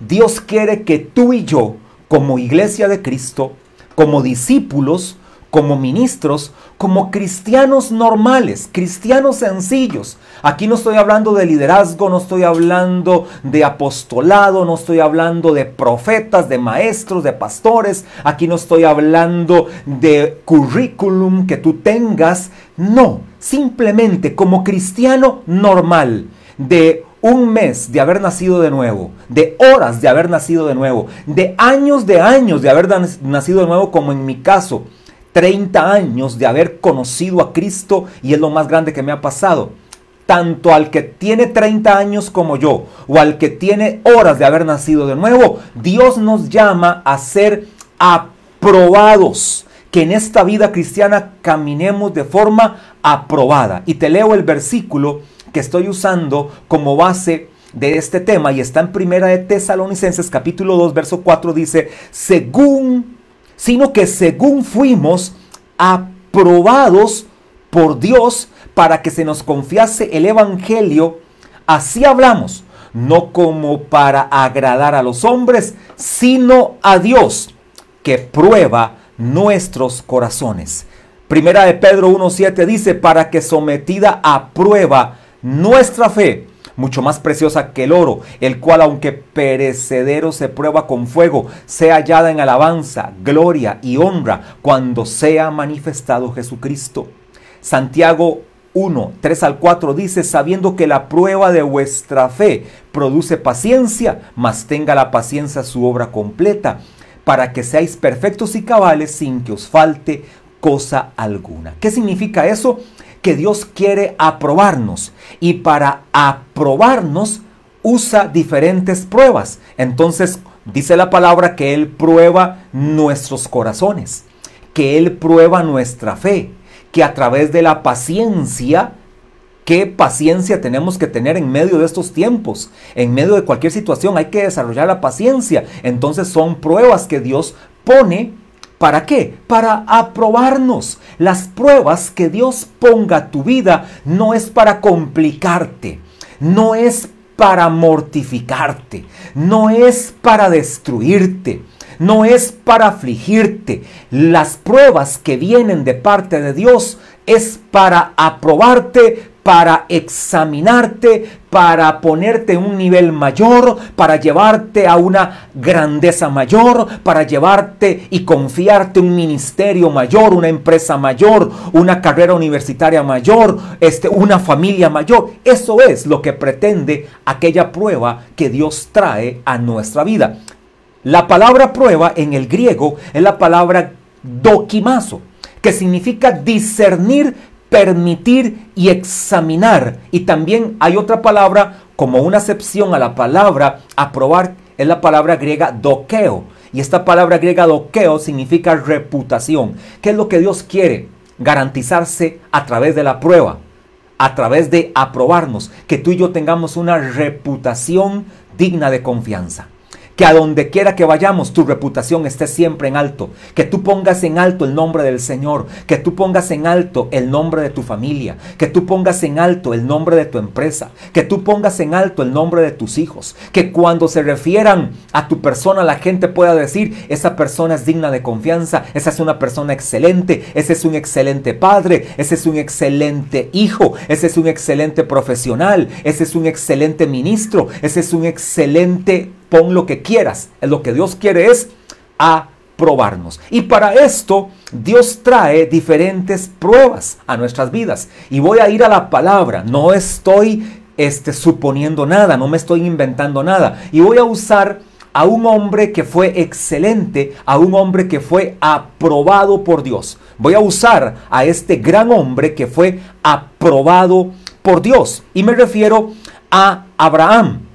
Dios quiere que tú y yo, como iglesia de Cristo, como discípulos, como ministros, como cristianos normales, cristianos sencillos. Aquí no estoy hablando de liderazgo, no estoy hablando de apostolado, no estoy hablando de profetas, de maestros, de pastores. Aquí no estoy hablando de currículum que tú tengas. No, simplemente como cristiano normal, de un mes de haber nacido de nuevo, de horas de haber nacido de nuevo, de años de años de haber nacido de nuevo, como en mi caso 30 años de haber conocido a Cristo y es lo más grande que me ha pasado. Tanto al que tiene 30 años como yo o al que tiene horas de haber nacido de nuevo, Dios nos llama a ser aprobados. Que en esta vida cristiana caminemos de forma aprobada. Y te leo el versículo que estoy usando como base de este tema y está en Primera de Tesalonicenses capítulo 2 verso 4 dice, según sino que según fuimos aprobados por Dios para que se nos confiase el Evangelio, así hablamos, no como para agradar a los hombres, sino a Dios, que prueba nuestros corazones. Primera de Pedro 1.7 dice, para que sometida a prueba nuestra fe, mucho más preciosa que el oro, el cual aunque perecedero se prueba con fuego, sea hallada en alabanza, gloria y honra cuando sea manifestado Jesucristo. Santiago 1, 3 al 4 dice, sabiendo que la prueba de vuestra fe produce paciencia, mas tenga la paciencia su obra completa, para que seáis perfectos y cabales sin que os falte cosa alguna. ¿Qué significa eso? Que Dios quiere aprobarnos y para aprobarnos usa diferentes pruebas. Entonces dice la palabra que Él prueba nuestros corazones, que Él prueba nuestra fe, que a través de la paciencia, qué paciencia tenemos que tener en medio de estos tiempos, en medio de cualquier situación hay que desarrollar la paciencia. Entonces son pruebas que Dios pone ¿Para qué? Para aprobarnos. Las pruebas que Dios ponga a tu vida no es para complicarte, no es para mortificarte, no es para destruirte, no es para afligirte. Las pruebas que vienen de parte de Dios es para aprobarte, para examinarte, para ponerte un nivel mayor, para llevarte a una grandeza mayor, para llevarte y confiarte un ministerio mayor, una empresa mayor, una carrera universitaria mayor, este, una familia mayor. Eso es lo que pretende aquella prueba que Dios trae a nuestra vida. La palabra prueba en el griego es la palabra doquimazo, que significa discernir permitir y examinar. Y también hay otra palabra como una acepción a la palabra aprobar, es la palabra griega doqueo. Y esta palabra griega doqueo significa reputación. ¿Qué es lo que Dios quiere? Garantizarse a través de la prueba, a través de aprobarnos, que tú y yo tengamos una reputación digna de confianza que a donde quiera que vayamos tu reputación esté siempre en alto, que tú pongas en alto el nombre del Señor, que tú pongas en alto el nombre de tu familia, que tú pongas en alto el nombre de tu empresa, que tú pongas en alto el nombre de tus hijos, que cuando se refieran a tu persona la gente pueda decir, esa persona es digna de confianza, esa es una persona excelente, ese es un excelente padre, ese es un excelente hijo, ese es un excelente profesional, ese es un excelente ministro, ese es un excelente pon lo que quieras. Lo que Dios quiere es aprobarnos. Y para esto Dios trae diferentes pruebas a nuestras vidas. Y voy a ir a la palabra. No estoy este, suponiendo nada, no me estoy inventando nada. Y voy a usar a un hombre que fue excelente, a un hombre que fue aprobado por Dios. Voy a usar a este gran hombre que fue aprobado por Dios. Y me refiero a Abraham.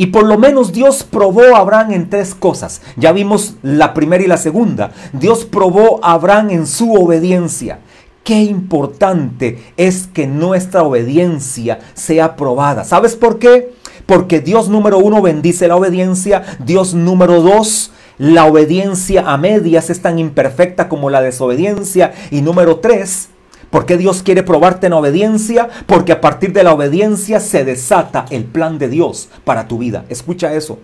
Y por lo menos Dios probó a Abraham en tres cosas. Ya vimos la primera y la segunda. Dios probó a Abraham en su obediencia. Qué importante es que nuestra obediencia sea probada. ¿Sabes por qué? Porque Dios número uno bendice la obediencia. Dios número dos la obediencia a medias es tan imperfecta como la desobediencia. Y número tres, ¿Por qué Dios quiere probarte en obediencia? Porque a partir de la obediencia se desata el plan de Dios para tu vida. Escucha eso.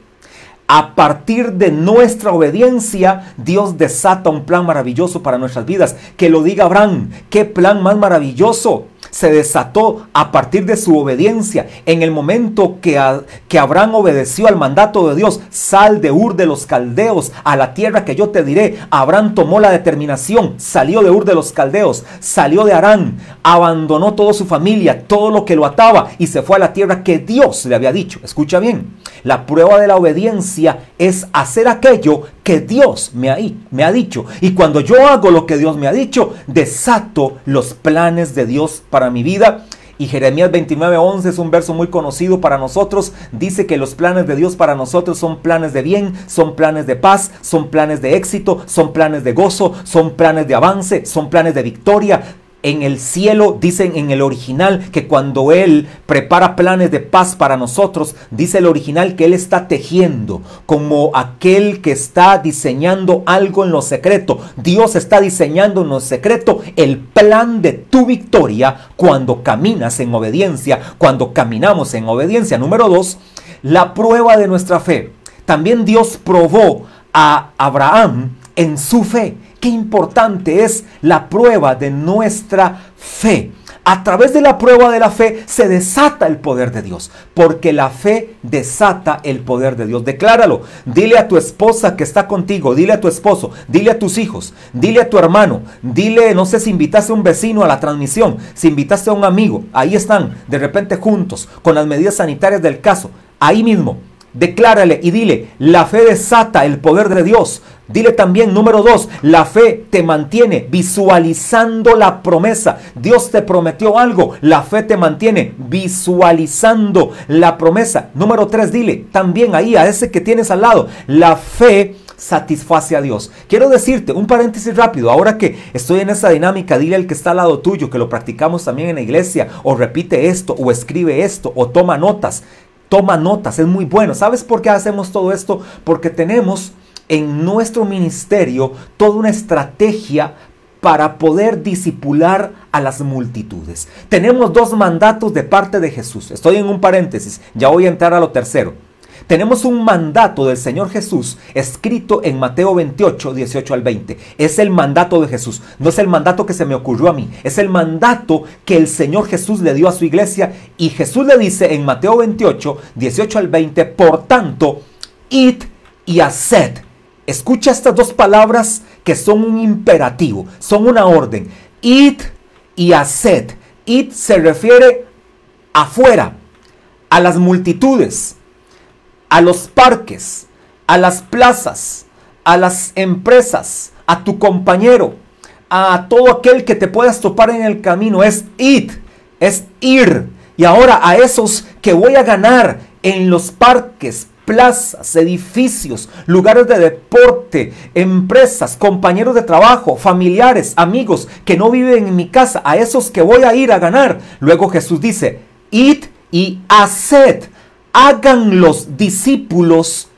a partir de nuestra obediencia, Dios desata un plan maravilloso para nuestras vidas. Que lo diga Abraham, qué plan más maravilloso se desató a partir de su obediencia. En el momento que, que Abraham obedeció al mandato de Dios, sal de Ur de los Caldeos a la tierra que yo te diré. Abraham tomó la determinación, salió de Ur de los Caldeos, salió de Arán, abandonó toda su familia, todo lo que lo ataba y se fue a la tierra que Dios le había dicho. Escucha bien, la prueba de la obediencia es hacer aquello que Dios me ha, me ha dicho. Y cuando yo hago lo que Dios me ha dicho, desato los planes de Dios para mi vida. Y Jeremías 29:11 es un verso muy conocido para nosotros. Dice que los planes de Dios para nosotros son planes de bien, son planes de paz, son planes de éxito, son planes de gozo, son planes de avance, son planes de victoria en el cielo, dicen en el original que cuando Él prepara planes de paz para nosotros, dice el original que Él está tejiendo como aquel que está diseñando algo en lo secreto. Dios está diseñando en lo secreto el plan de tu victoria cuando caminas en obediencia, cuando caminamos en obediencia. Número dos, la prueba de nuestra fe. También Dios probó a Abraham en su fe. Importante es la prueba de nuestra fe. A través de la prueba de la fe se desata el poder de Dios, porque la fe desata el poder de Dios. Decláralo. Dile a tu esposa que está contigo, dile a tu esposo, dile a tus hijos, dile a tu hermano, dile, no sé si invitaste a un vecino a la transmisión, si invitaste a un amigo, ahí están, de repente juntos, con las medidas sanitarias del caso, ahí mismo. Declárale y dile, la fe desata el poder de Dios. Dile también, número dos, la fe te mantiene visualizando la promesa. Dios te prometió algo, la fe te mantiene visualizando la promesa. Número tres, dile también ahí a ese que tienes al lado, la fe satisface a Dios. Quiero decirte un paréntesis rápido, ahora que estoy en esa dinámica, dile al que está al lado tuyo, que lo practicamos también en la iglesia, o repite esto, o escribe esto, o toma notas. Toma notas, es muy bueno. ¿Sabes por qué hacemos todo esto? Porque tenemos en nuestro ministerio toda una estrategia para poder disipular a las multitudes. Tenemos dos mandatos de parte de Jesús. Estoy en un paréntesis, ya voy a entrar a lo tercero. Tenemos un mandato del Señor Jesús escrito en Mateo 28, 18 al 20. Es el mandato de Jesús. No es el mandato que se me ocurrió a mí. Es el mandato que el Señor Jesús le dio a su iglesia. Y Jesús le dice en Mateo 28, 18 al 20, por tanto, id y haced Escucha estas dos palabras que son un imperativo, son una orden. Id y haced. Id se refiere afuera, a las multitudes, a los parques, a las plazas, a las empresas, a tu compañero, a todo aquel que te puedas topar en el camino. Es id, es ir. Y ahora a esos que voy a ganar en los parques, plazas, edificios, lugares de deporte, empresas, compañeros de trabajo, familiares, amigos que no viven en mi casa, a esos que voy a ir a ganar. Luego Jesús dice, id y haced, hagan los discípulos.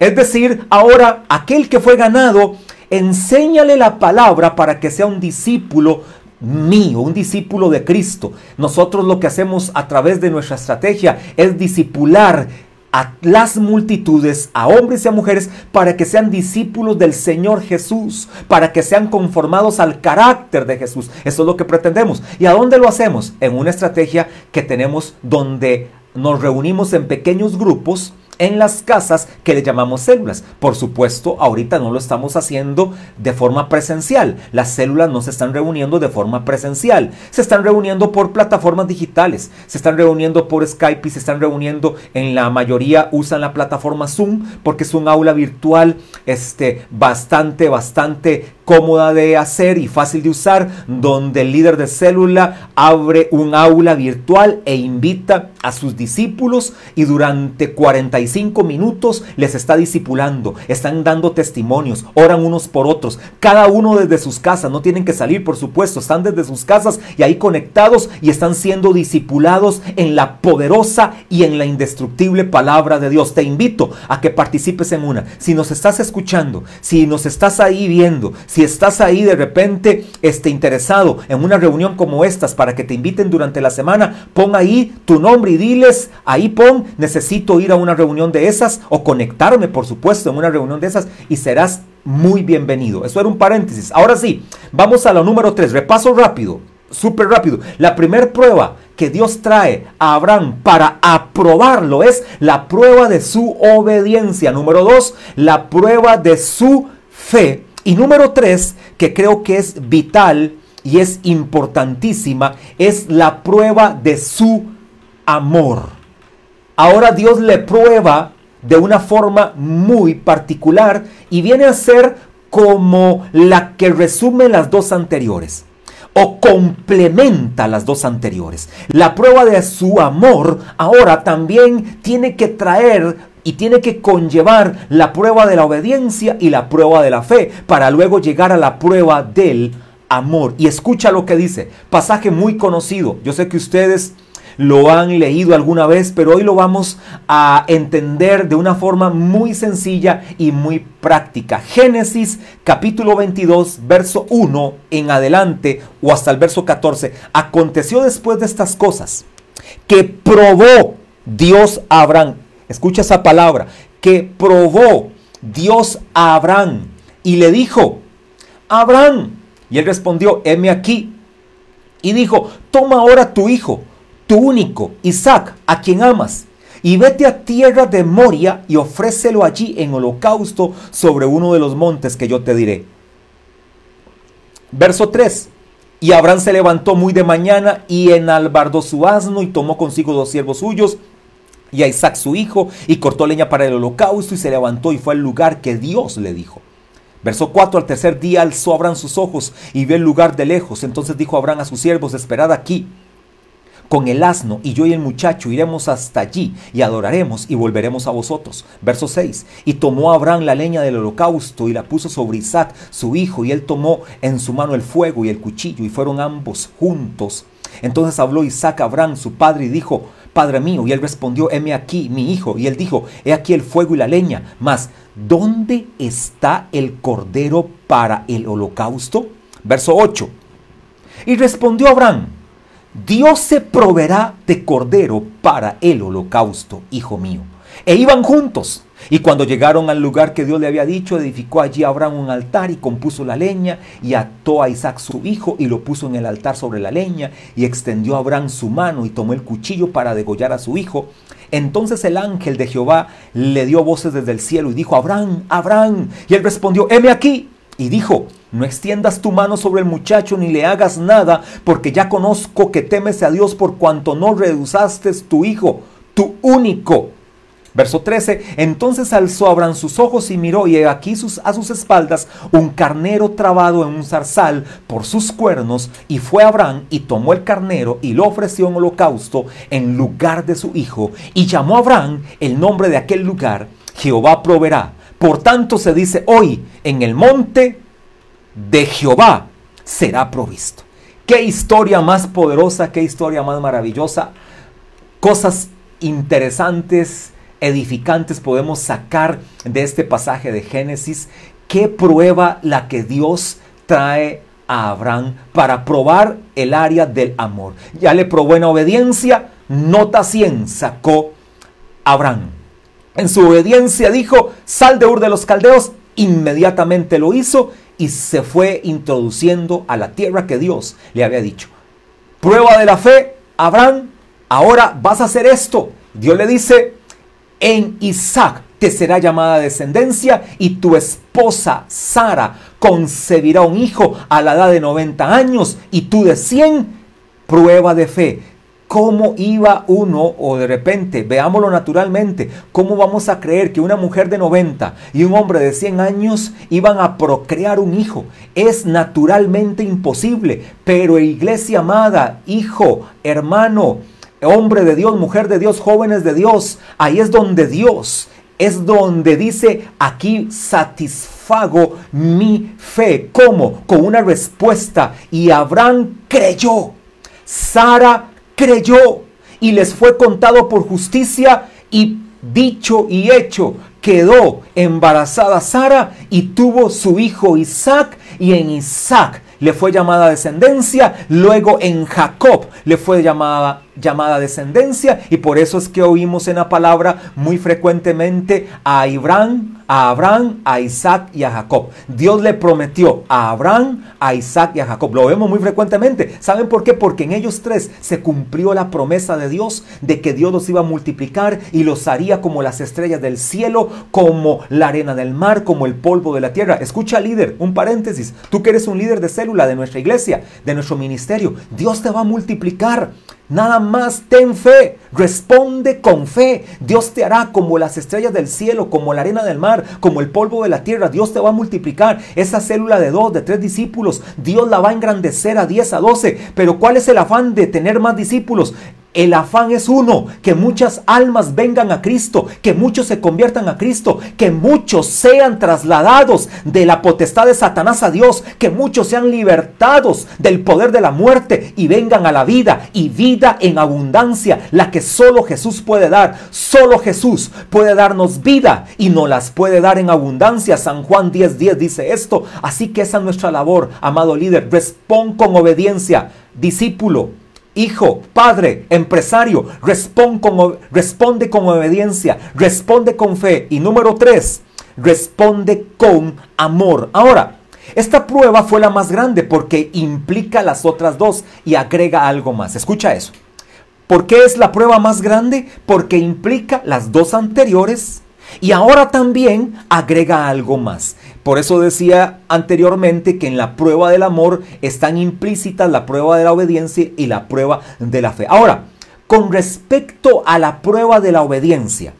Es decir, ahora aquel que fue ganado, enséñale la palabra para que sea un discípulo mío, un discípulo de Cristo. Nosotros lo que hacemos a través de nuestra estrategia es discipular a las multitudes, a hombres y a mujeres, para que sean discípulos del Señor Jesús, para que sean conformados al carácter de Jesús. Eso es lo que pretendemos. ¿Y a dónde lo hacemos? En una estrategia que tenemos donde nos reunimos en pequeños grupos en las casas que le llamamos células. Por supuesto, ahorita no lo estamos haciendo de forma presencial. Las células no se están reuniendo de forma presencial. Se están reuniendo por plataformas digitales. Se están reuniendo por Skype y se están reuniendo en la mayoría usan la plataforma Zoom porque es un aula virtual este, bastante, bastante cómoda de hacer y fácil de usar, donde el líder de célula abre un aula virtual e invita a sus discípulos y durante 45 minutos les está discipulando, están dando testimonios, oran unos por otros, cada uno desde sus casas, no tienen que salir por supuesto, están desde sus casas y ahí conectados y están siendo discipulados en la poderosa y en la indestructible palabra de Dios. Te invito a que participes en una. Si nos estás escuchando, si nos estás ahí viendo, Si estás ahí de repente este, interesado en una reunión como estas para que te inviten durante la semana, pon ahí tu nombre y diles, ahí pon, necesito ir a una reunión de esas o conectarme, por supuesto, en una reunión de esas y serás muy bienvenido. Eso era un paréntesis. Ahora sí, vamos a la número 3. Repaso rápido, súper rápido. La primera prueba que Dios trae a Abraham para aprobarlo es la prueba de su obediencia. Número 2, la prueba de su fe. Y número 3, que creo que es vital y es importantísima, es la prueba de su amor. Ahora Dios le prueba de una forma muy particular y viene a ser como la que resume las dos anteriores o complementa las dos anteriores. La prueba de su amor ahora también tiene que traer y tiene que conllevar la prueba de la obediencia y la prueba de la fe para luego llegar a la prueba del amor. Y escucha lo que dice, pasaje muy conocido. Yo sé que ustedes lo han leído alguna vez, pero hoy lo vamos a entender de una forma muy sencilla y muy práctica. Génesis capítulo 22, verso 1 en adelante o hasta el verso 14. Aconteció después de estas cosas que probó Dios a Abraham. Escucha esa palabra, que probó Dios a Abraham y le dijo, Abraham, y él respondió, heme aquí. Y dijo, toma ahora tu hijo tu único, Isaac, a quien amas, y vete a tierra de Moria y ofrécelo allí en holocausto sobre uno de los montes que yo te diré. Verso 3. Y Abraham se levantó muy de mañana y enalbardó su asno y tomó consigo dos siervos suyos y a Isaac su hijo y cortó leña para el holocausto y se levantó y fue al lugar que Dios le dijo. Verso 4, al tercer día alzó Abraham sus ojos y vio el lugar de lejos. Entonces dijo Abraham a sus siervos, esperad aquí con el asno y yo y el muchacho iremos hasta allí y adoraremos y volveremos a vosotros. Verso 6. Y tomó Abraham la leña del holocausto y la puso sobre Isaac, su hijo, y él tomó en su mano el fuego y el cuchillo y fueron ambos juntos. Entonces habló Isaac a Abraham, su padre, y dijo, Padre mío, y él respondió, heme aquí, mi hijo. Y él dijo, he aquí el fuego y la leña, mas ¿dónde está el cordero para el holocausto? Verso 8. Y respondió Abraham, Dios se proveerá de cordero para el holocausto, hijo mío. E iban juntos. Y cuando llegaron al lugar que Dios le había dicho, edificó allí Abraham un altar y compuso la leña y ató a Isaac su hijo y lo puso en el altar sobre la leña y extendió a Abraham su mano y tomó el cuchillo para degollar a su hijo. Entonces el ángel de Jehová le dio voces desde el cielo y dijo, Abraham, Abraham. Y él respondió, heme aquí. Y dijo, no extiendas tu mano sobre el muchacho ni le hagas nada, porque ya conozco que temes a Dios por cuanto no reduzaste tu hijo, tu único. Verso 13, entonces alzó Abraham sus ojos y miró y aquí sus, a sus espaldas un carnero trabado en un zarzal por sus cuernos y fue Abraham y tomó el carnero y lo ofreció en holocausto en lugar de su hijo y llamó a Abraham el nombre de aquel lugar, Jehová proveerá. Por tanto se dice hoy, en el monte de Jehová será provisto. Qué historia más poderosa, qué historia más maravillosa. Cosas interesantes, edificantes podemos sacar de este pasaje de Génesis. Qué prueba la que Dios trae a Abraham para probar el área del amor. Ya le probó en obediencia, nota 100 sacó Abraham. En su obediencia dijo, sal de Ur de los Caldeos, inmediatamente lo hizo y se fue introduciendo a la tierra que Dios le había dicho. Prueba de la fe, Abraham, ahora vas a hacer esto. Dios le dice, en Isaac te será llamada descendencia y tu esposa Sara concebirá un hijo a la edad de 90 años y tú de 100. Prueba de fe ¿Cómo iba uno, o de repente, veámoslo naturalmente, cómo vamos a creer que una mujer de 90 y un hombre de 100 años iban a procrear un hijo? Es naturalmente imposible, pero iglesia amada, hijo, hermano, hombre de Dios, mujer de Dios, jóvenes de Dios, ahí es donde Dios es donde dice aquí satisfago mi fe. ¿Cómo? Con una respuesta. Y Abraham creyó. Sara creyó y les fue contado por justicia y dicho y hecho. Quedó embarazada Sara y tuvo su hijo Isaac y en Isaac le fue llamada descendencia, luego en Jacob le fue llamada, llamada descendencia y por eso es que oímos en la palabra muy frecuentemente a Abraham, a Abraham, a Isaac y a Jacob. Dios le prometió a Abraham, a Isaac y a Jacob. Lo vemos muy frecuentemente. ¿Saben por qué? Porque en ellos tres se cumplió la promesa de Dios de que Dios los iba a multiplicar y los haría como las estrellas del cielo, como la arena del mar, como el polvo de la tierra. Escucha líder, un paréntesis. Tú que eres un líder de célula de nuestra iglesia, de nuestro ministerio, Dios te va a multiplicar. Nada más ten fe, responde con fe. Dios te hará como las estrellas del cielo, como la arena del mar, como el polvo de la tierra. Dios te va a multiplicar. Esa célula de dos, de tres discípulos, Dios la va a engrandecer a 10, a 12. Pero ¿cuál es el afán de tener más discípulos? El afán es uno, que muchas almas vengan a Cristo, que muchos se conviertan a Cristo, que muchos sean trasladados de la potestad de Satanás a Dios, que muchos sean libertados del poder de la muerte y vengan a la vida y vida en abundancia, la que solo Jesús puede dar. Solo Jesús puede darnos vida y nos las puede dar en abundancia. San Juan 10:10 10 dice esto. Así que esa es nuestra labor, amado líder. Responde con obediencia, discípulo hijo, padre, empresario, responde con, obediencia, responde con fe. Y número tres, responde con amor. Ahora, esta prueba fue la más grande porque implica las otras dos y agrega algo más. Escucha eso. ¿Por qué es la prueba más grande? Porque implica las dos anteriores y ahora también agrega algo más. Por eso decía anteriormente que en la prueba del amor están implícitas la prueba de la obediencia y la prueba de la fe. Ahora, con respecto a la prueba de la obediencia,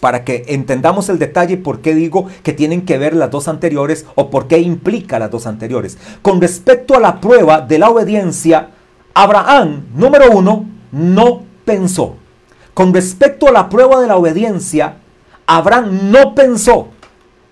para que entendamos el detalle por qué digo que tienen que ver las dos anteriores o por qué implica las dos anteriores. Con respecto a la prueba de la obediencia, Abraham, número uno, no pensó. Con respecto a la prueba de la obediencia, Abraham no pensó.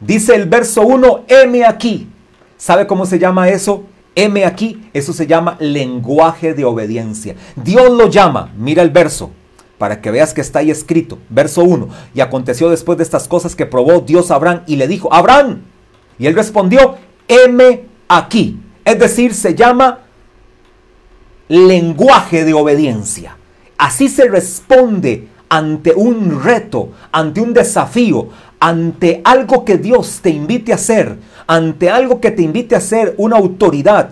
Dice el verso 1, M aquí. ¿Sabe cómo se llama eso? M aquí, eso se llama lenguaje de obediencia. Dios lo llama, mira el verso, para que veas que está ahí escrito. Verso 1, y aconteció después de estas cosas que probó Dios a Abraham y le dijo, Abraham, y él respondió, M aquí. Es decir, se llama lenguaje de obediencia. Así se responde ante un reto, ante un desafío, ante algo que Dios te invite a hacer, ante algo que te invite a ser una autoridad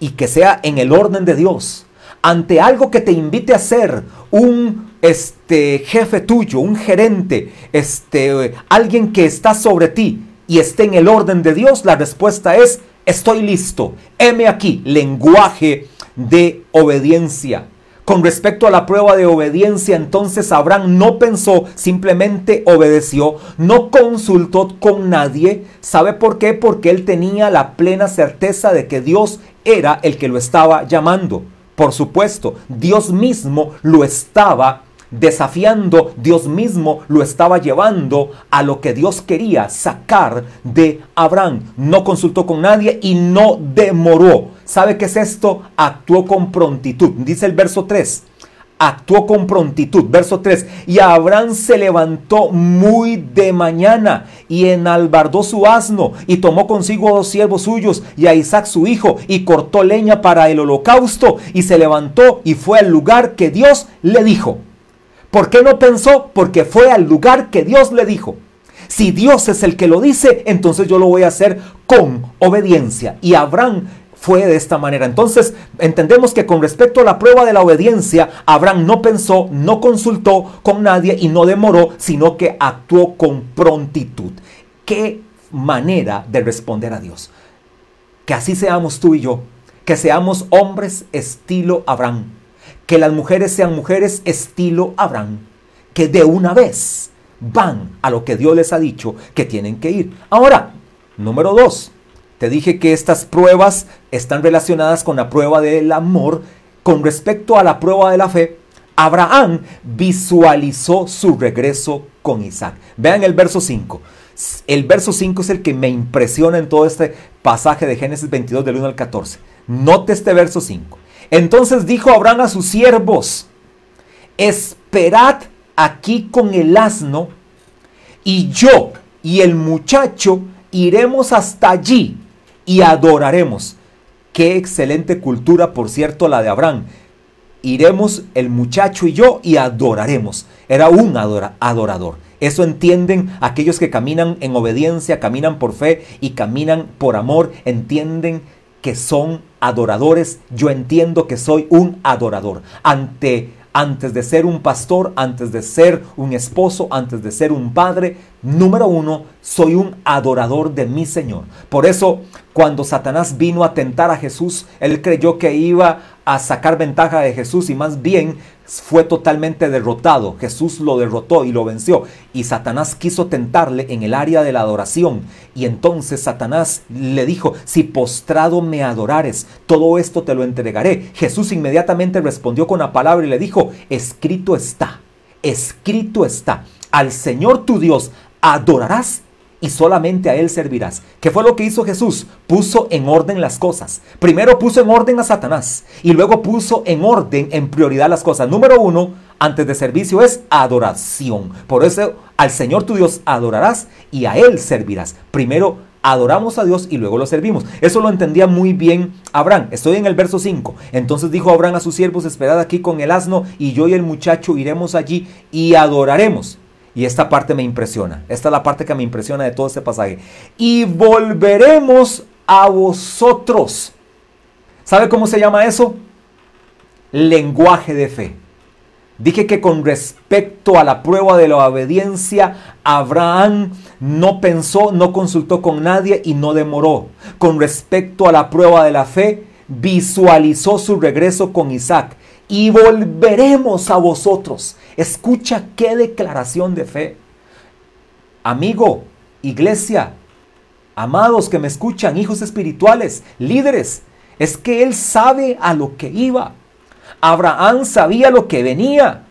y que sea en el orden de Dios, ante algo que te invite a ser un este jefe tuyo, un gerente, este alguien que está sobre ti y esté en el orden de Dios, la respuesta es estoy listo. Heme aquí, lenguaje de obediencia. Con respecto a la prueba de obediencia, entonces Abraham no pensó, simplemente obedeció, no consultó con nadie. ¿Sabe por qué? Porque él tenía la plena certeza de que Dios era el que lo estaba llamando. Por supuesto, Dios mismo lo estaba desafiando, Dios mismo lo estaba llevando a lo que Dios quería sacar de Abraham. No consultó con nadie y no demoró. ¿Sabe qué es esto? Actuó con prontitud. Dice el verso 3 actuó con prontitud. Verso 3. Y Abraham se levantó muy de mañana y enalbardó su asno y tomó consigo dos siervos suyos y a Isaac su hijo y cortó leña para el holocausto y se levantó y fue al lugar que Dios le dijo. ¿Por qué no pensó? Porque fue al lugar que Dios le dijo. Si Dios es el que lo dice, entonces yo lo voy a hacer con obediencia. Y Abraham fue de esta manera. Entonces entendemos que con respecto a la prueba de la obediencia, Abraham no pensó, no consultó con nadie y no demoró, sino que actuó con prontitud. ¿Qué manera de responder a Dios? Que así seamos tú y yo, que seamos hombres estilo Abraham que las mujeres sean mujeres estilo Abraham, que de una vez van a lo que Dios les ha dicho que tienen que ir. Ahora, número dos, te dije que estas pruebas están relacionadas con la prueba del amor. Con respecto a la prueba de la fe, Abraham visualizó su regreso con Isaac. Vean el verso 5. El verso 5 es el que me impresiona en todo este pasaje de Génesis 22 del 1 al 14. Note este verso 5. Entonces dijo Abraham a sus siervos, esperad aquí con el asno, y yo y el muchacho iremos hasta allí, y adoraremos. Qué excelente cultura, por cierto, la de Abraham. Iremos el muchacho y yo y adoraremos. Era un adorador. Eso entienden aquellos que caminan en obediencia, caminan por fe y caminan por amor. Entienden que son adoradores. Yo entiendo que soy un adorador. Ante antes de ser un pastor, antes de ser un esposo, antes de ser un padre, número uno, soy un adorador de mi Señor. Por eso, cuando Satanás vino a tentar a Jesús, él creyó que iba a sacar ventaja de Jesús y más bien fue totalmente derrotado. Jesús lo derrotó y lo venció. Y Satanás quiso tentarle en el área de la adoración. Y entonces Satanás le dijo, si postrado me adorares, todo esto te lo entregaré. Jesús inmediatamente respondió con la palabra y le dijo, escrito está, escrito está, al Señor tu Dios adorarás y solamente a Él servirás. ¿Qué fue lo que hizo Jesús? Puso en orden las cosas. Primero puso en orden a Satanás y luego puso en orden, en prioridad las cosas. Número uno, antes de servicio es adoración. Por eso al Señor tu Dios adorarás y a Él servirás. Primero adoramos a Dios y luego lo servimos. Eso lo entendía muy bien Abraham. Estoy en el verso 5. Entonces dijo Abraham a sus siervos, esperad aquí con el asno y yo y el muchacho iremos allí y adoraremos. Y esta parte me impresiona. Esta es la parte que me impresiona de todo este pasaje. Y volveremos a vosotros. ¿Sabe cómo se llama eso? Lenguaje de fe. Dije que con respecto a la prueba de la obediencia, Abraham no pensó, no consultó con nadie y no demoró. Con respecto a la prueba de la fe, visualizó su regreso con Isaac y volveremos a vosotros. Escucha qué declaración de fe. Amigo, iglesia, amados que me escuchan, hijos espirituales, líderes, es que él sabe a lo que iba. Abraham sabía lo que venía.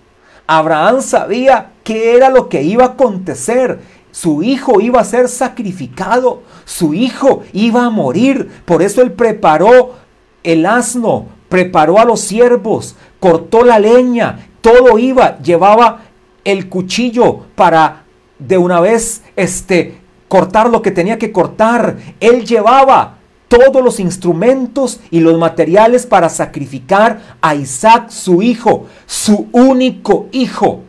Abraham sabía qué era lo que iba a acontecer. Su hijo iba a ser sacrificado. Su hijo iba a morir. Por eso él preparó el asno, preparó a los siervos, cortó la leña, todo iba, llevaba el cuchillo para de una vez este cortar lo que tenía que cortar. Él llevaba todos los instrumentos y los materiales para sacrificar a Isaac, su hijo, su único hijo,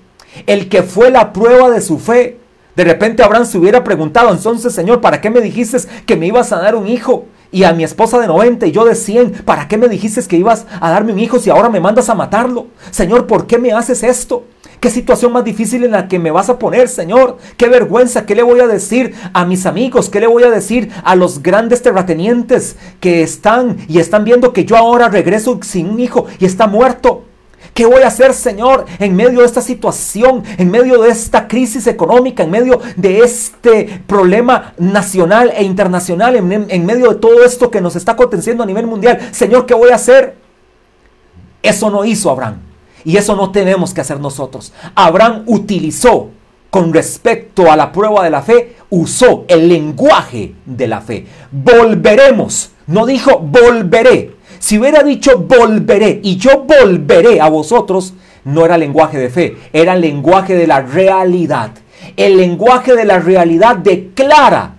el que fue la prueba de su fe. De repente Abraham se hubiera preguntado, entonces Señor, ¿para qué me dijiste que me ibas a dar un hijo? Y a mi esposa de 90 y yo de 100, ¿para qué me dijiste que ibas a darme un hijo si ahora me mandas a matarlo? Señor, ¿por qué me haces esto? ¿Qué situación más difícil en la que me vas a poner, Señor? ¿Qué vergüenza? ¿Qué le voy a decir a mis amigos? ¿Qué le voy a decir a los grandes terratenientes que están y están viendo que yo ahora regreso sin un hijo y está muerto? ¿Qué voy a hacer, Señor, en medio de esta situación, en medio de esta crisis económica, en medio de este problema nacional e internacional, en, medio de todo esto que nos está aconteciendo a nivel mundial? Señor, ¿qué voy a hacer? Eso no hizo Abraham. Y eso no tenemos que hacer nosotros. Abraham utilizó con respecto a la prueba de la fe, usó el lenguaje de la fe. Volveremos. No dijo volveré. Si hubiera dicho volveré y yo volveré a vosotros, no era lenguaje de fe, era lenguaje de la realidad. El lenguaje de la realidad declara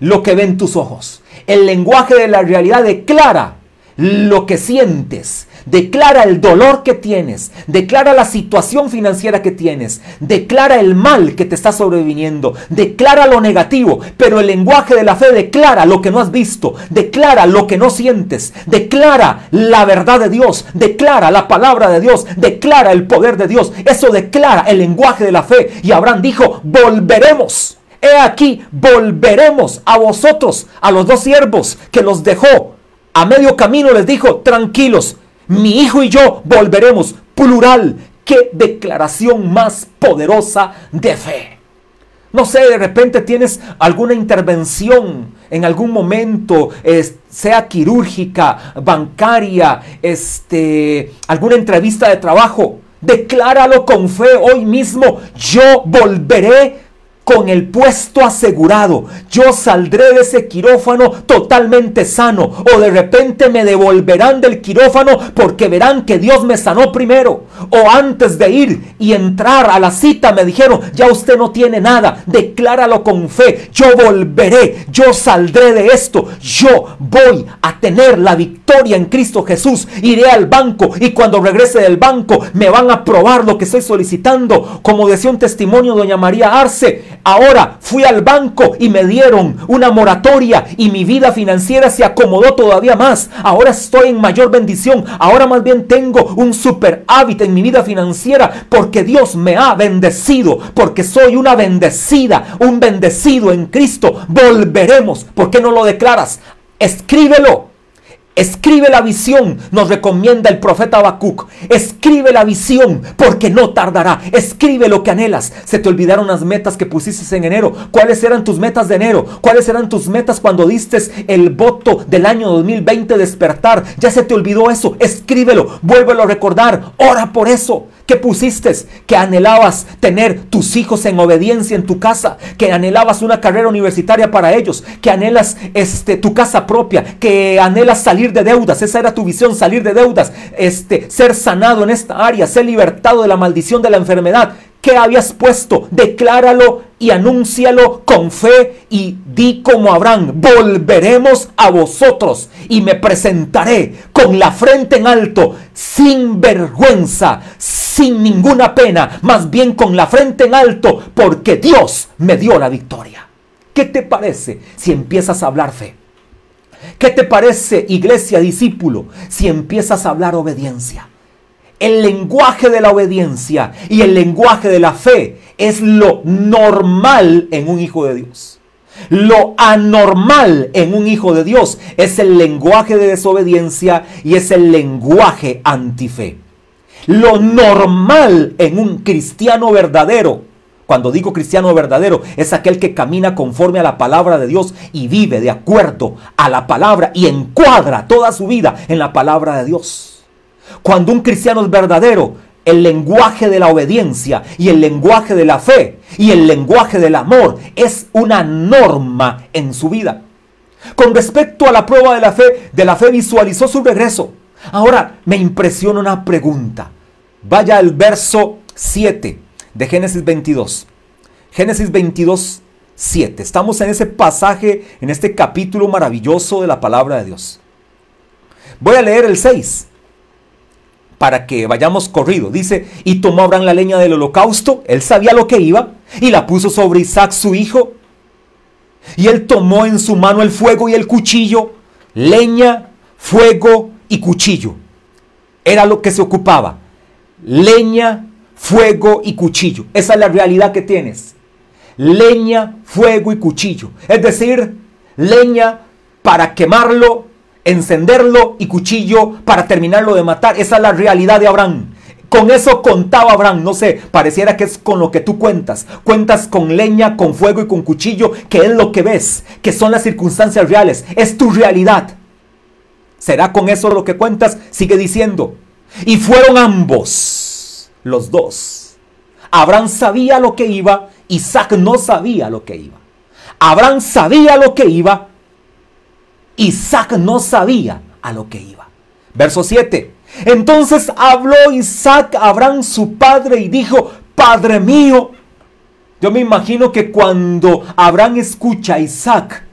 lo que ven tus ojos. El lenguaje de la realidad declara lo que sientes. Declara el dolor que tienes, declara la situación financiera que tienes, declara el mal que te está sobreviniendo, declara lo negativo, pero el lenguaje de la fe declara lo que no has visto, declara lo que no sientes, declara la verdad de Dios, declara la palabra de Dios, declara el poder de Dios. Eso declara el lenguaje de la fe. Y Abraham dijo, volveremos. He aquí, volveremos a vosotros, a los dos siervos que los dejó. A medio camino les dijo, tranquilos, mi hijo y yo volveremos. Plural. Qué declaración más poderosa de fe. No sé, de repente tienes alguna intervención en algún momento, sea quirúrgica, bancaria, este, alguna entrevista de trabajo. Decláralo con fe hoy mismo. Yo volveré con el puesto asegurado. Yo saldré de ese quirófano totalmente sano. O de repente me devolverán del quirófano porque verán que Dios me sanó primero. O antes de ir y entrar a la cita me dijeron, ya usted no tiene nada. Decláralo con fe. Yo volveré. Yo saldré de esto. Yo voy a tener la victoria en Cristo Jesús. Iré al banco y cuando regrese del banco me van a aprobar lo que estoy solicitando. Como decía un testimonio doña María Arce, ahora fui al banco y me dieron una moratoria y mi vida financiera se acomodó todavía más. Ahora estoy en mayor bendición. Ahora más bien tengo un super hábito en mi vida financiera porque Dios me ha bendecido, porque soy una bendecida, un bendecido en Cristo. Volveremos. ¿Por qué no lo declaras? Escríbelo. Escribe la visión, nos recomienda el profeta Habacuc. Escribe la visión, porque no tardará. Escribe lo que anhelas. Se te olvidaron las metas que pusiste en enero. ¿Cuáles eran tus metas de enero? ¿Cuáles eran tus metas cuando diste el voto del año 2020 despertar? Ya se te olvidó eso. Escríbelo, vuélvelo a recordar. Ora por eso que pusiste, que anhelabas tener tus hijos en obediencia en tu casa, que anhelabas una carrera universitaria para ellos, que anhelas este, tu casa propia, que anhelas salir de deudas, esa era tu visión, salir de deudas, este, ser sanado en esta área, ser libertado de la maldición de la enfermedad. ¿Qué habías puesto? Decláralo y anúncialo con fe y di como Abraham, volveremos a vosotros y me presentaré con la frente en alto, sin vergüenza, sin ninguna pena, más bien con la frente en alto, porque Dios me dio la victoria. ¿Qué te parece si empiezas a hablar fe? ¿Qué te parece, iglesia, discípulo, si empiezas a hablar obediencia? El lenguaje de la obediencia y el lenguaje de la fe es lo normal en un hijo de Dios. Lo anormal en un hijo de Dios es el lenguaje de desobediencia y es el lenguaje antife. Lo normal en un cristiano verdadero, cuando digo cristiano verdadero, es aquel que camina conforme a la palabra de Dios y vive de acuerdo a la palabra y encuadra toda su vida en la palabra de Dios. Cuando un cristiano es verdadero, el lenguaje de la obediencia y el lenguaje de la fe y el lenguaje del amor es una norma en su vida. Con respecto a la prueba de la fe, de la fe visualizó su regreso. Ahora me impresiona una pregunta. Vaya al verso 7 de Génesis 22. Génesis 22, 7. Estamos en ese pasaje, en este capítulo maravilloso de la palabra de Dios. Voy a leer el 6 para que vayamos corrido. Dice, y tomó Abraham la leña del holocausto, él sabía lo que iba, y la puso sobre Isaac su hijo. Y él tomó en su mano el fuego y el cuchillo, leña, fuego y cuchillo. Era lo que se ocupaba. Leña, fuego y cuchillo. Esa es la realidad que tienes. Leña, fuego y cuchillo. Es decir, leña para quemarlo encenderlo y cuchillo para terminarlo de matar. Esa es la realidad de Abraham. Con eso contaba Abraham, no sé, pareciera que es con lo que tú cuentas. Cuentas con leña, con fuego y con cuchillo, que es lo que ves, que son las circunstancias reales, es tu realidad. ¿Será con eso lo que cuentas? Sigue diciendo. Y fueron ambos, los dos. Abraham sabía lo que iba, Isaac no sabía lo que iba. Abraham sabía lo que iba, Isaac no sabía a lo que iba. Verso 7. Entonces habló Isaac a Abraham su padre y dijo, Padre mío. Yo me imagino que cuando Abraham escucha a Isaac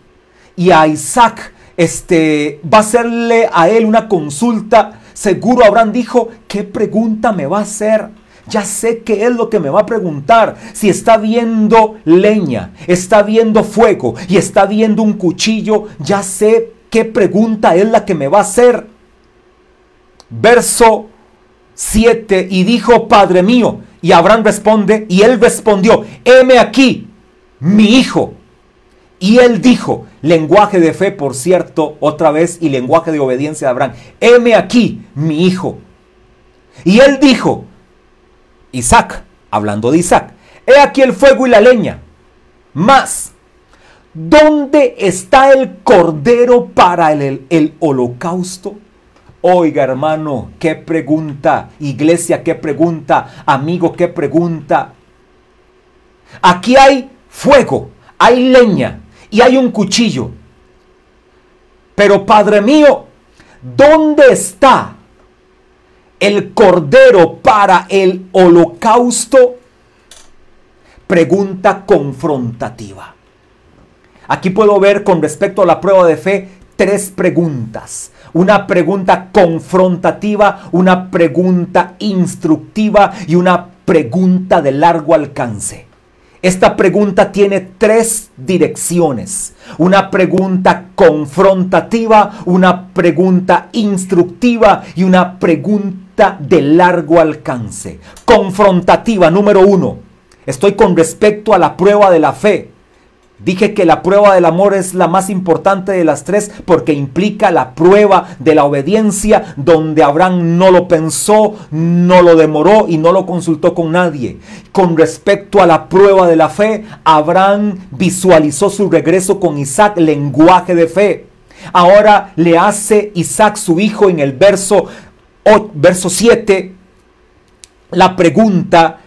y a Isaac este, va a hacerle a él una consulta, seguro Abraham dijo, ¿qué pregunta me va a hacer? Ya sé qué es lo que me va a preguntar. Si está viendo leña, está viendo fuego y está viendo un cuchillo, ya sé ¿Qué pregunta es la que me va a hacer? Verso 7. Y dijo, Padre mío. Y Abraham responde, y él respondió, heme aquí, mi hijo. Y él dijo, lenguaje de fe, por cierto, otra vez, y lenguaje de obediencia de Abraham, heme aquí, mi hijo. Y él dijo, Isaac, hablando de Isaac, he aquí el fuego y la leña, mas ¿Dónde está el cordero para el, el, holocausto? Oiga hermano, qué pregunta. Iglesia, qué pregunta. Amigo, qué pregunta. Aquí hay fuego, hay leña y hay un cuchillo. Pero Padre mío, ¿dónde está el cordero para el holocausto? Pregunta confrontativa. Aquí puedo ver con respecto a la prueba de fe tres preguntas. Una pregunta confrontativa, una pregunta instructiva y una pregunta de largo alcance. Esta pregunta tiene tres direcciones. Una pregunta confrontativa, una pregunta instructiva y una pregunta de largo alcance. Confrontativa número uno. Estoy con respecto a la prueba de la fe. Dije que la prueba del amor es la más importante de las tres porque implica la prueba de la obediencia donde Abraham no lo pensó, no lo demoró y no lo consultó con nadie. Con respecto a la prueba de la fe, Abraham visualizó su regreso con Isaac, lenguaje de fe. Ahora le hace Isaac su hijo en el verso, verso 7 la pregunta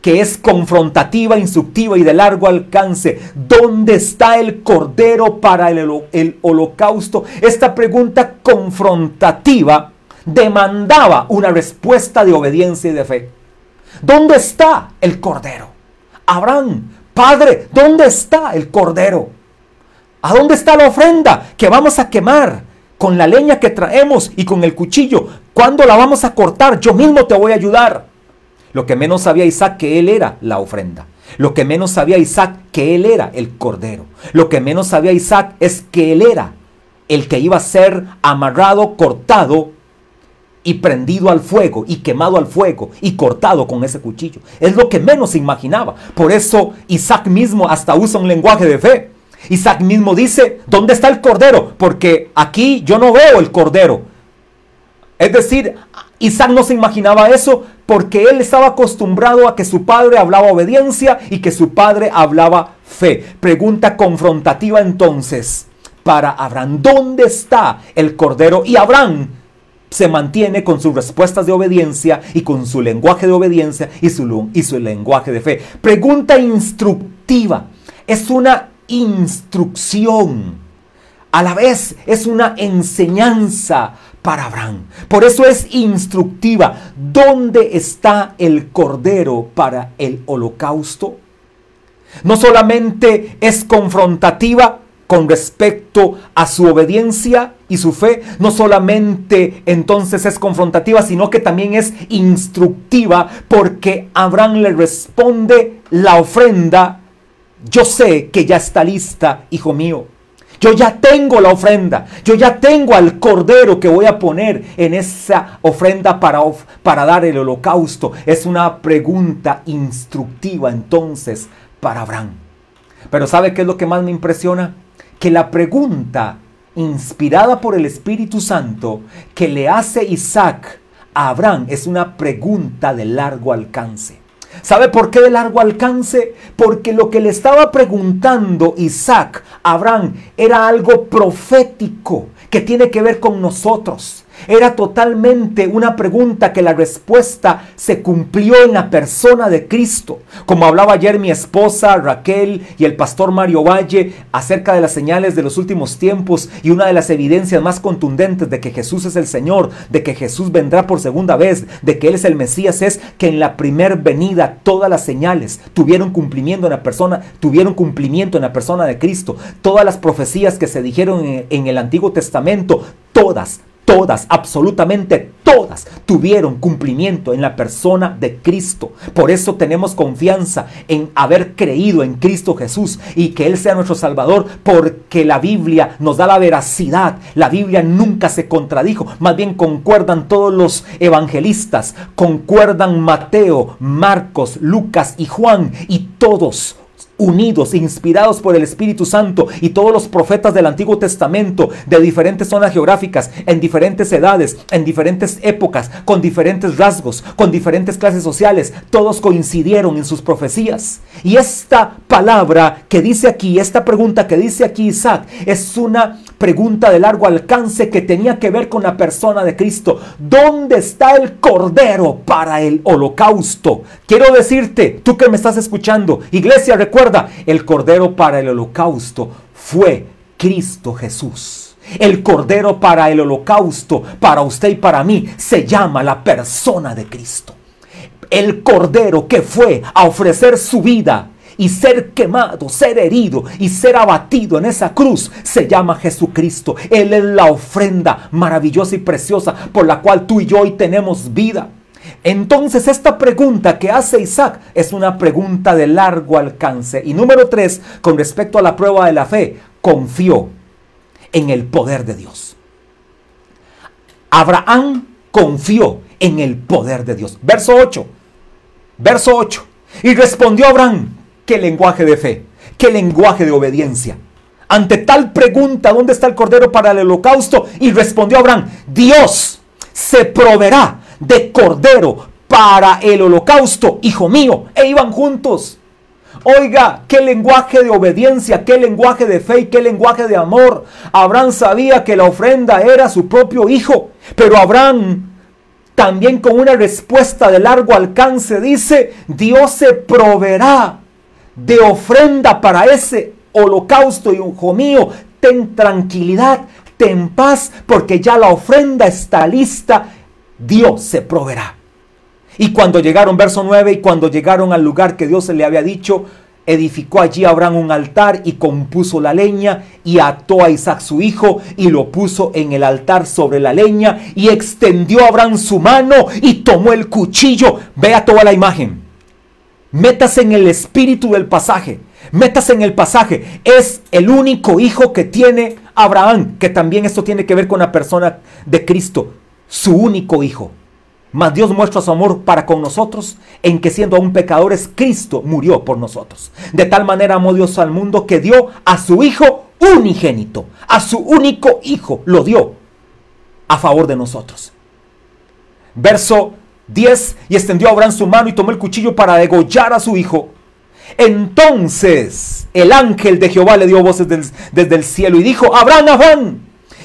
que es confrontativa, instructiva y de largo alcance. ¿Dónde está el cordero para el, holocausto? Esta pregunta confrontativa demandaba una respuesta de obediencia y de fe. ¿Dónde está el cordero? Abraham, Padre, ¿dónde está el cordero? ¿A dónde está la ofrenda que vamos a quemar con la leña que traemos y con el cuchillo? ¿Cuándo la vamos a cortar? Yo mismo te voy a ayudar. Lo que menos sabía Isaac que él era la ofrenda. Lo que menos sabía Isaac que él era el cordero. Lo que menos sabía Isaac es que él era el que iba a ser amarrado, cortado y prendido al fuego y quemado al fuego y cortado con ese cuchillo. Es lo que menos imaginaba. Por eso Isaac mismo hasta usa un lenguaje de fe. Isaac mismo dice, ¿dónde está el cordero? Porque aquí yo no veo el cordero. Es decir, Isaac no se imaginaba eso porque él estaba acostumbrado a que su padre hablaba obediencia y que su padre hablaba fe. Pregunta confrontativa entonces para Abraham, ¿dónde está el cordero? Y Abraham se mantiene con sus respuestas de obediencia y con su lenguaje de obediencia y su, y su lenguaje de fe. Pregunta instructiva. Es una instrucción. A la vez es una enseñanza para Abraham. Por eso es instructiva. ¿Dónde está el cordero para el holocausto? No solamente es confrontativa con respecto a su obediencia y su fe, no solamente entonces es confrontativa, sino que también es instructiva porque Abraham le responde la ofrenda, yo sé que ya está lista, hijo mío. Yo ya tengo la ofrenda. Yo ya tengo al cordero que voy a poner en esa ofrenda para, para dar el holocausto. Es una pregunta instructiva entonces para Abraham. Pero ¿sabe qué es lo que más me impresiona? Que la pregunta inspirada por el Espíritu Santo que le hace Isaac a Abraham es una pregunta de largo alcance. ¿Sabe por qué de largo alcance? Porque lo que le estaba preguntando Isaac a Abraham era algo profético que tiene que ver con nosotros. Era totalmente una pregunta que la respuesta se cumplió en la persona de Cristo. Como hablaba ayer mi esposa Raquel y el pastor Mario Valle acerca de las señales de los últimos tiempos y una de las evidencias más contundentes de que Jesús es el Señor, de que Jesús vendrá por segunda vez, de que Él es el Mesías, es que en la primer venida todas las señales tuvieron cumplimiento en la persona, tuvieron cumplimiento en la persona de Cristo. Todas las profecías que se dijeron en, en el Antiguo Testamento, todas todas, absolutamente todas, tuvieron cumplimiento en la persona de Cristo. Por eso tenemos confianza en haber creído en Cristo Jesús y que Él sea nuestro Salvador, porque la Biblia nos da la veracidad. La Biblia nunca se contradijo, más bien concuerdan todos los evangelistas, concuerdan Mateo, Marcos, Lucas y Juan, y todos unidos, inspirados por el Espíritu Santo y todos los profetas del Antiguo Testamento de diferentes zonas geográficas, en diferentes edades, en diferentes épocas, con diferentes rasgos, con diferentes clases sociales, todos coincidieron en sus profecías. Y esta palabra que dice aquí, esta pregunta que dice aquí Isaac, es una pregunta de largo alcance que tenía que ver con la persona de Cristo. ¿Dónde está el cordero para el holocausto? Quiero decirte, tú que me estás escuchando, iglesia, recuerda, el cordero para el holocausto fue Cristo Jesús. El cordero para el holocausto, para usted y para mí, se llama la persona de Cristo. El cordero que fue a ofrecer su vida y ser quemado, ser herido y ser abatido en esa cruz se llama Jesucristo. Él es la ofrenda maravillosa y preciosa por la cual tú y yo hoy tenemos vida. Entonces esta pregunta que hace Isaac es una pregunta de largo alcance. Y número tres, con respecto a la prueba de la fe, confió en el poder de Dios. Abraham confió en el poder de Dios. Verso 8. Verso 8. Y respondió Abraham, qué lenguaje de fe, qué lenguaje de obediencia. Ante tal pregunta, ¿dónde está el cordero para el holocausto? Y respondió Abraham, Dios se proveerá de cordero para el holocausto, hijo mío. E iban juntos. Oiga, qué lenguaje de obediencia, qué lenguaje de fe y qué lenguaje de amor. Abraham sabía que la ofrenda era su propio hijo, pero Abraham también con una respuesta de largo alcance dice, Dios se proveerá de ofrenda para ese holocausto, hijo mío, ten tranquilidad, ten paz, porque ya la ofrenda está lista, Dios se proveerá. Y cuando llegaron, verso 9, y cuando llegaron al lugar que Dios se le había dicho, edificó allí Abraham un altar y compuso la leña y ató a Isaac su hijo y lo puso en el altar sobre la leña y extendió Abraham su mano y tomó el cuchillo. Vea toda la imagen. Métase en el espíritu del pasaje. Métase en el pasaje. Es el único hijo que tiene Abraham, que también esto tiene que ver con la persona de Cristo. Su único hijo. Mas Dios muestra su amor para con nosotros en que siendo aún pecadores, Cristo murió por nosotros. De tal manera amó Dios al mundo que dio a su Hijo unigénito, a su único Hijo, lo dio a favor de nosotros. Verso 10, y extendió Abraham su mano y tomó el cuchillo para degollar a su hijo. Entonces el ángel de Jehová le dio voces desde el cielo y dijo, Abraham, Abraham.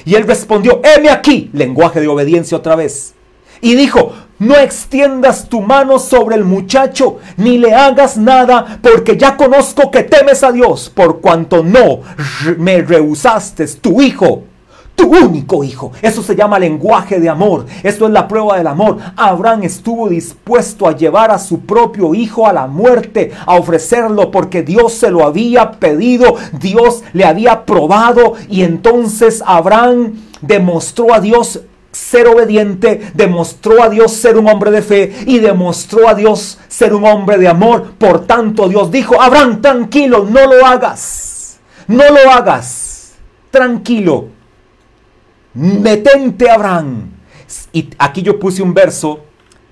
Y él respondió, heme aquí, lenguaje de obediencia otra vez. Y dijo, no extiendas tu mano sobre el muchacho, ni le hagas nada, porque ya conozco que temes a Dios, por cuanto no me rehusaste tu hijo, tu único hijo. Eso se llama lenguaje de amor. Esto es la prueba del amor. Abraham estuvo dispuesto a llevar a su propio hijo a la muerte, a ofrecerlo porque Dios se lo había pedido, Dios le había probado y entonces Abraham demostró a Dios ser obediente, demostró a Dios ser un hombre de fe y demostró a Dios ser un hombre de amor. Por tanto, Dios dijo, Abraham, tranquilo, no lo hagas. No lo hagas. Tranquilo. Metente, Abraham. Y aquí yo puse un verso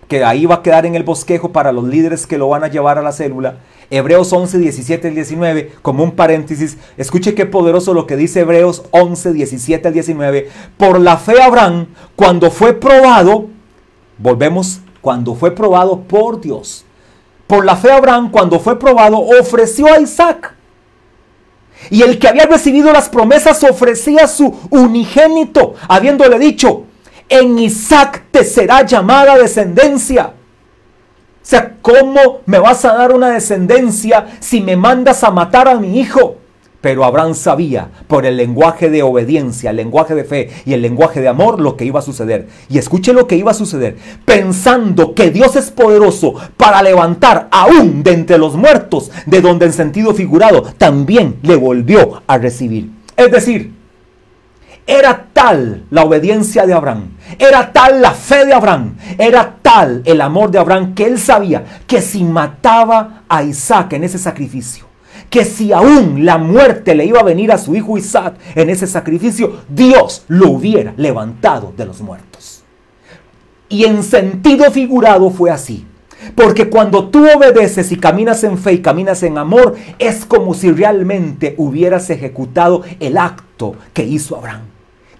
que ahí va a quedar en el bosquejo para los líderes que lo van a llevar a la célula. Hebreos 11, 17 al 19, como un paréntesis. Escuche qué poderoso lo que dice Hebreos 11, 17 al 19. Por la fe Abraham, cuando fue probado, volvemos, cuando fue probado por Dios. Por la fe Abraham, cuando fue probado, ofreció a Isaac. Y el que había recibido las promesas ofrecía su unigénito, habiéndole dicho, en Isaac te será llamada descendencia. O sea, ¿cómo me vas a dar una descendencia si me mandas a matar a mi hijo? Pero Abraham sabía por el lenguaje de obediencia, el lenguaje de fe y el lenguaje de amor lo que iba a suceder. Y escuche lo que iba a suceder. Pensando que Dios es poderoso para levantar aún de entre los muertos, de donde en sentido figurado también le volvió a recibir. Es decir, era tal la obediencia de Abraham, era tal la fe de Abraham, era tal el amor de Abraham que él sabía que si mataba a Isaac en ese sacrificio, que si aún la muerte le iba a venir a su hijo Isaac en ese sacrificio, Dios lo hubiera levantado de los muertos. Y en sentido figurado fue así. Porque cuando tú obedeces y caminas en fe y caminas en amor, es como si realmente hubieras ejecutado el acto que hizo Abraham.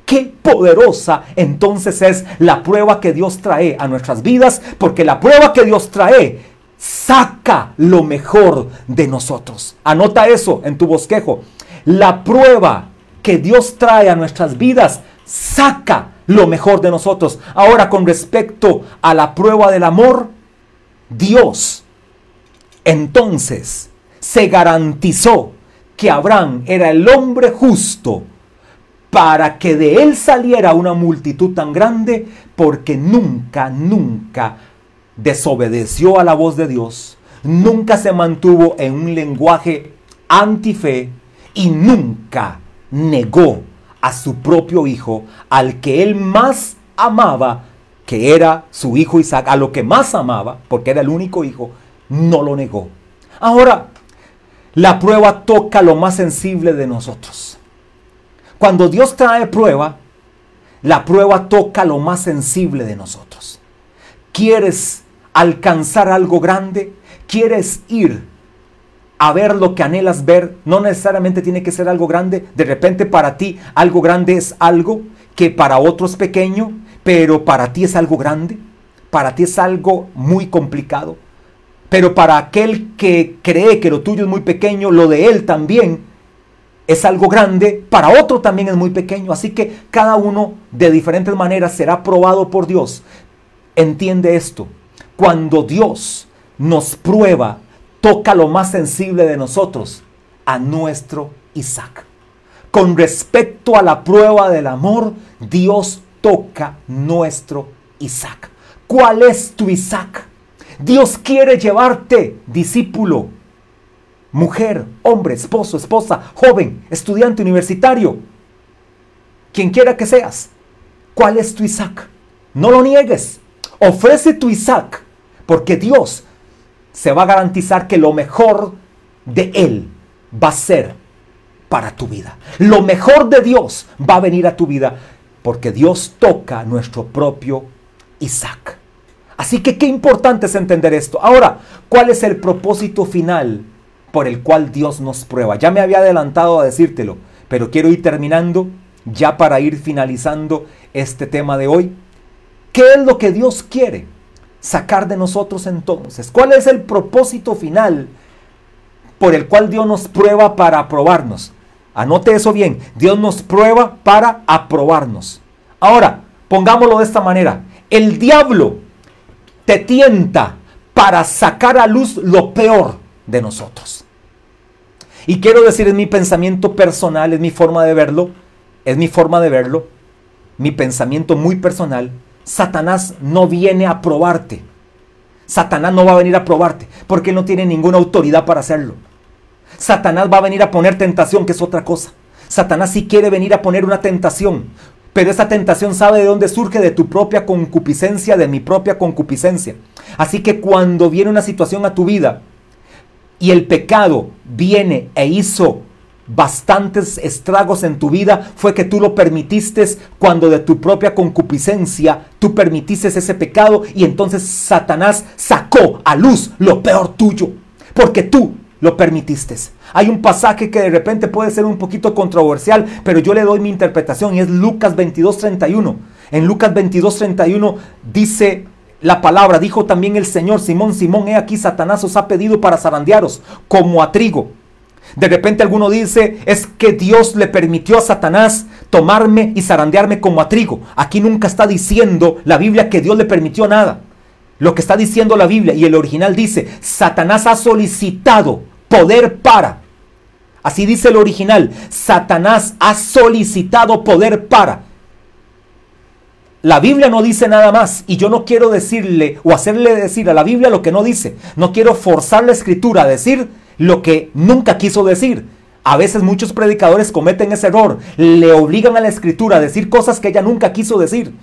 Qué poderosa entonces es la prueba que Dios trae a nuestras vidas, porque la prueba que Dios trae saca lo mejor de nosotros. Anota eso en tu bosquejo. La prueba que Dios trae a nuestras vidas saca lo mejor de nosotros. Ahora con respecto a la prueba del amor, Dios entonces se garantizó que Abraham era el hombre justo para que de él saliera una multitud tan grande, porque nunca, nunca desobedeció a la voz de Dios, nunca se mantuvo en un lenguaje antife y nunca negó a su propio hijo, al que él más amaba, que era su hijo Isaac, a lo que más amaba, porque era el único hijo, no lo negó. Ahora, la prueba toca lo más sensible de nosotros. Cuando Dios trae prueba, la prueba toca lo más sensible de nosotros. ¿Quieres alcanzar algo grande? ¿Quieres ir a ver lo que anhelas ver? No necesariamente tiene que ser algo grande. De repente para ti algo grande es algo que para otros es pequeño, pero para ti es algo grande. Para ti es algo muy complicado. Pero para aquel que cree que lo tuyo es muy pequeño, lo de él también es algo grande, para otro también es muy pequeño. Así que cada uno de diferentes maneras será probado por Dios. Entiende esto. Cuando Dios nos prueba, toca lo más sensible de nosotros, a nuestro Isaac. Con respecto a la prueba del amor, Dios toca nuestro Isaac. ¿Cuál es tu Isaac? Dios quiere llevarte, discípulo, mujer, hombre, esposo, esposa, joven, estudiante universitario, quien quiera que seas, ¿cuál es tu Isaac? No lo niegues. Ofrece tu Isaac, porque Dios se va a garantizar que lo mejor de Él va a ser para tu vida. Lo mejor de Dios va a venir a tu vida, porque Dios toca nuestro propio Isaac. Así que qué importante es entender esto. Ahora, ¿cuál es el propósito final por el cual Dios nos prueba. Ya me había adelantado a decírtelo, pero quiero ir terminando ya para ir finalizando este tema de hoy. ¿Qué es lo que Dios quiere sacar de nosotros entonces? ¿Cuál es el propósito final por el cual Dios nos prueba para aprobarnos? Anote eso bien, Dios nos prueba para aprobarnos. Ahora, pongámoslo de esta manera, el diablo te tienta para sacar a luz lo peor de nosotros. Y quiero decir, es mi pensamiento personal, es mi forma de verlo, es mi forma de verlo, mi pensamiento muy personal. Satanás no viene a probarte. Satanás no va a venir a probarte porque no tiene ninguna autoridad para hacerlo. Satanás va a venir a poner tentación, que es otra cosa. Satanás sí quiere venir a poner una tentación, pero esa tentación sabe de dónde surge, de tu propia concupiscencia, de mi propia concupiscencia. Así que cuando viene una situación a tu vida, y el pecado viene e hizo bastantes estragos en tu vida fue que tú lo permitiste cuando de tu propia concupiscencia tú permitiste ese pecado y entonces Satanás sacó a luz lo peor tuyo porque tú lo permitiste. Hay un pasaje que de repente puede ser un poquito controversial, pero yo le doy mi interpretación y es Lucas 22:31. En Lucas 22:31 dice la palabra. Dijo también el Señor, Simón, Simón, he aquí Satanás os ha pedido para zarandearos como a trigo. De repente alguno dice, es que Dios le permitió a Satanás tomarme y zarandearme como a trigo. Aquí nunca está diciendo la Biblia que Dios le permitió nada. Lo que está diciendo la Biblia y el original dice, Satanás ha solicitado poder para. Así dice el original, Satanás ha solicitado poder para. La Biblia no dice nada más y yo no quiero decirle o hacerle decir a la Biblia lo que no dice. No quiero forzar la escritura a decir lo que nunca quiso decir. A veces muchos predicadores cometen ese error. Le obligan a la escritura a decir cosas que ella nunca quiso decir.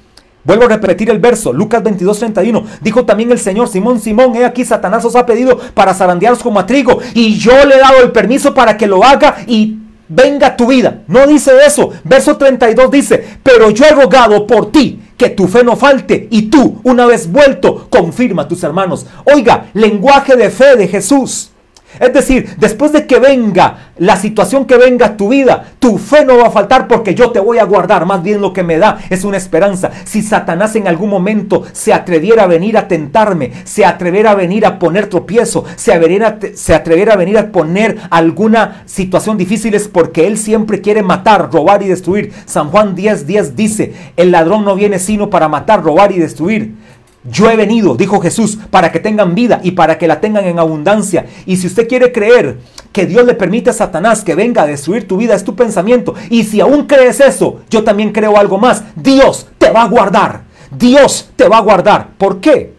Vuelvo a repetir el verso, Lucas 22, 31. Dijo también el Señor, Simón, Simón, he aquí Satanás os ha pedido para zarandearos como a trigo. Y yo le he dado el permiso para que lo haga y venga tu vida. No dice eso. Verso 32 dice, pero yo he rogado por ti que tu fe no falte y tú, una vez vuelto, confirma a tus hermanos. Oiga, lenguaje de fe de Jesús. Es decir, después de que venga la situación que venga a tu vida, tu fe no va a faltar porque yo te voy a guardar. Más bien lo que me da es una esperanza. Si Satanás en algún momento se atreviera a venir a tentarme, se atreviera a venir a poner tropiezo, se atreviera, a venir a poner alguna situación difícil es porque él siempre quiere matar, robar y destruir. San Juan 10, 10 dice, el ladrón no viene sino para matar, robar y destruir. Yo he venido, dijo Jesús, para que tengan vida y para que la tengan en abundancia. Y si usted quiere creer que Dios le permite a Satanás que venga a destruir tu vida, es tu pensamiento. Y si aún crees eso, yo también creo algo más. Dios te va a guardar. Dios te va a guardar. ¿Por qué?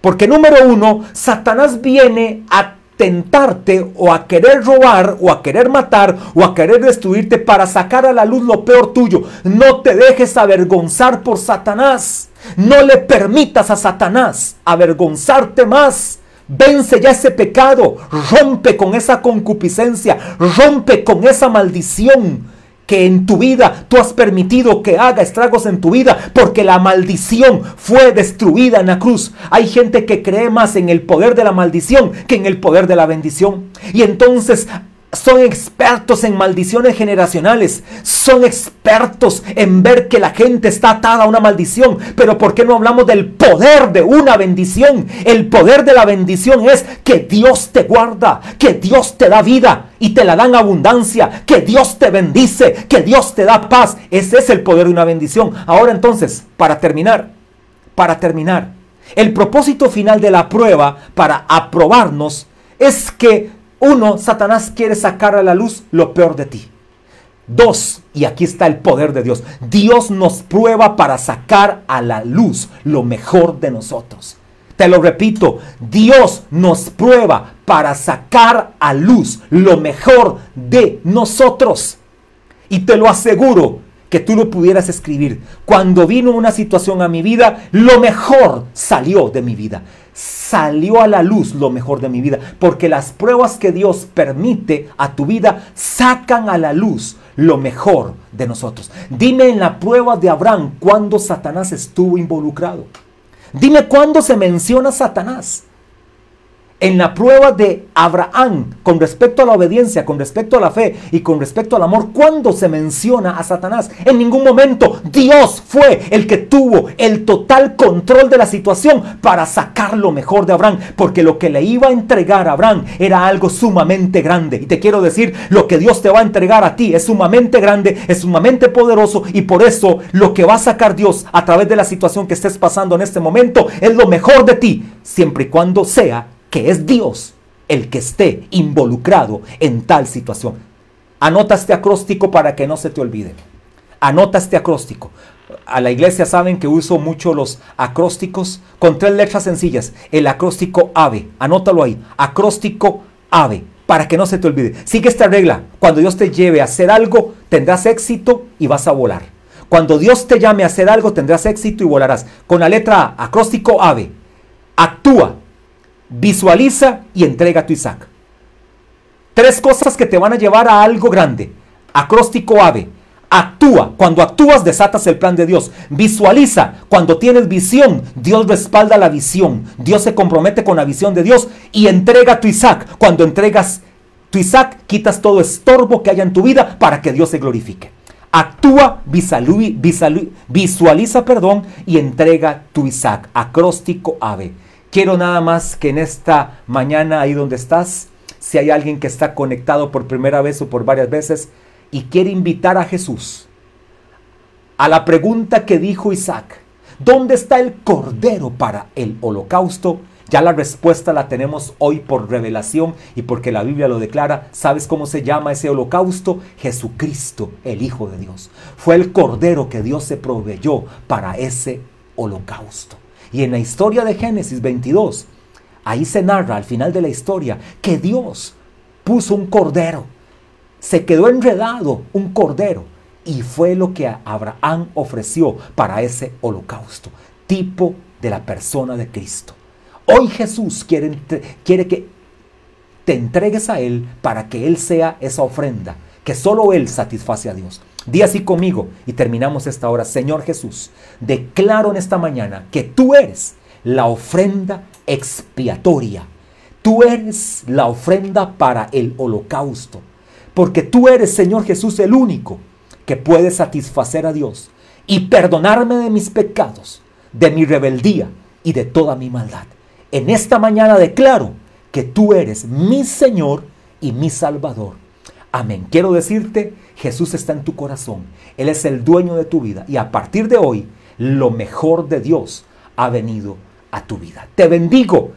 Porque número uno, Satanás viene a tentarte o a querer robar o a querer matar o a querer destruirte para sacar a la luz lo peor tuyo. No te dejes avergonzar por Satanás. No le permitas a Satanás avergonzarte más. Vence ya ese pecado, rompe con esa concupiscencia, rompe con esa maldición que en tu vida tú has permitido que haga estragos en tu vida porque la maldición fue destruida en la cruz. Hay gente que cree más en el poder de la maldición que en el poder de la bendición. Y entonces son expertos en maldiciones generacionales. Son expertos en ver que la gente está atada a una maldición. Pero ¿por qué no hablamos del poder de una bendición? El poder de la bendición es que Dios te guarda, que Dios te da vida y te la da en abundancia, que Dios te bendice, que Dios te da paz. Ese es el poder de una bendición. Ahora entonces, para terminar, para terminar, el propósito final de la prueba para aprobarnos es que uno, Satanás quiere sacar a la luz lo peor de ti. Dos, y aquí está el poder de Dios, Dios nos prueba para sacar a la luz lo mejor de nosotros. Te lo repito, Dios nos prueba para sacar a luz lo mejor de nosotros. Y te lo aseguro que tú lo pudieras escribir. Cuando vino una situación a mi vida, lo mejor salió de mi vida salió a la luz lo mejor de mi vida, porque las pruebas que Dios permite a tu vida sacan a la luz lo mejor de nosotros. Dime en la prueba de Abraham cuándo Satanás estuvo involucrado. Dime cuándo se menciona Satanás en la prueba de Abraham con respecto a la obediencia, con respecto a la fe y con respecto al amor, ¿cuándo se menciona a Satanás? En ningún momento Dios fue el que tuvo el total control de la situación para sacar lo mejor de Abraham, porque lo que le iba a entregar a Abraham era algo sumamente grande. Y te quiero decir, lo que Dios te va a entregar a ti es sumamente grande, es sumamente poderoso y por eso lo que va a sacar Dios a través de la situación que estés pasando en este momento es lo mejor de ti, siempre y cuando sea que es Dios el que esté involucrado en tal situación. Anota este acróstico para que no se te olvide. Anota este acróstico. A la iglesia saben que uso mucho los acrósticos con tres letras sencillas. El acróstico AVE. Anótalo ahí. Acróstico AVE. Para que no se te olvide. Sigue esta regla. Cuando Dios te lleve a hacer algo, tendrás éxito y vas a volar. Cuando Dios te llame a hacer algo, tendrás éxito y volarás. Con la letra A, acróstico AVE. Actúa visualiza y entrega tu Isaac. Tres cosas que te van a llevar a algo grande. Acróstico ave. Actúa. Cuando actúas desatas el plan de Dios. Visualiza. Cuando tienes visión, Dios respalda la visión. Dios se compromete con la visión de Dios y entrega tu Isaac. Cuando entregas tu Isaac, quitas todo estorbo que haya en tu vida para que Dios se glorifique. Actúa, visualiza, perdón, y entrega tu Isaac. Acróstico ave. Quiero nada más que en esta mañana, ahí donde estás, si hay alguien que está conectado por primera vez o por varias veces y quiere invitar a Jesús a la pregunta que dijo Isaac, ¿dónde está el cordero para el holocausto? Ya la respuesta la tenemos hoy por revelación y porque la Biblia lo declara. ¿Sabes cómo se llama ese holocausto? Jesucristo, el Hijo de Dios. Fue el cordero que Dios se proveyó para ese holocausto. Y en la historia de Génesis 22, ahí se narra al final de la historia que Dios puso un cordero. Se quedó enredado un cordero. Y fue lo que Abraham ofreció para ese holocausto. Tipo de la persona de Cristo. Hoy Jesús quiere, quiere que te entregues a Él para que Él sea esa ofrenda que solo Él satisface a Dios. Di así conmigo y terminamos esta hora. Señor Jesús, declaro en esta mañana que tú eres la ofrenda expiatoria tú eres la ofrenda para el holocausto. Porque tú eres, Señor Jesús, el único que puede satisfacer a Dios y perdonarme de mis pecados, de mi rebeldía y de toda mi maldad. En esta mañana declaro que tú eres mi Señor y mi Salvador. Amén. Quiero decirte, Jesús está en tu corazón. Él es el dueño de tu vida. Y a partir de hoy, lo mejor de Dios ha venido a tu vida. Te bendigo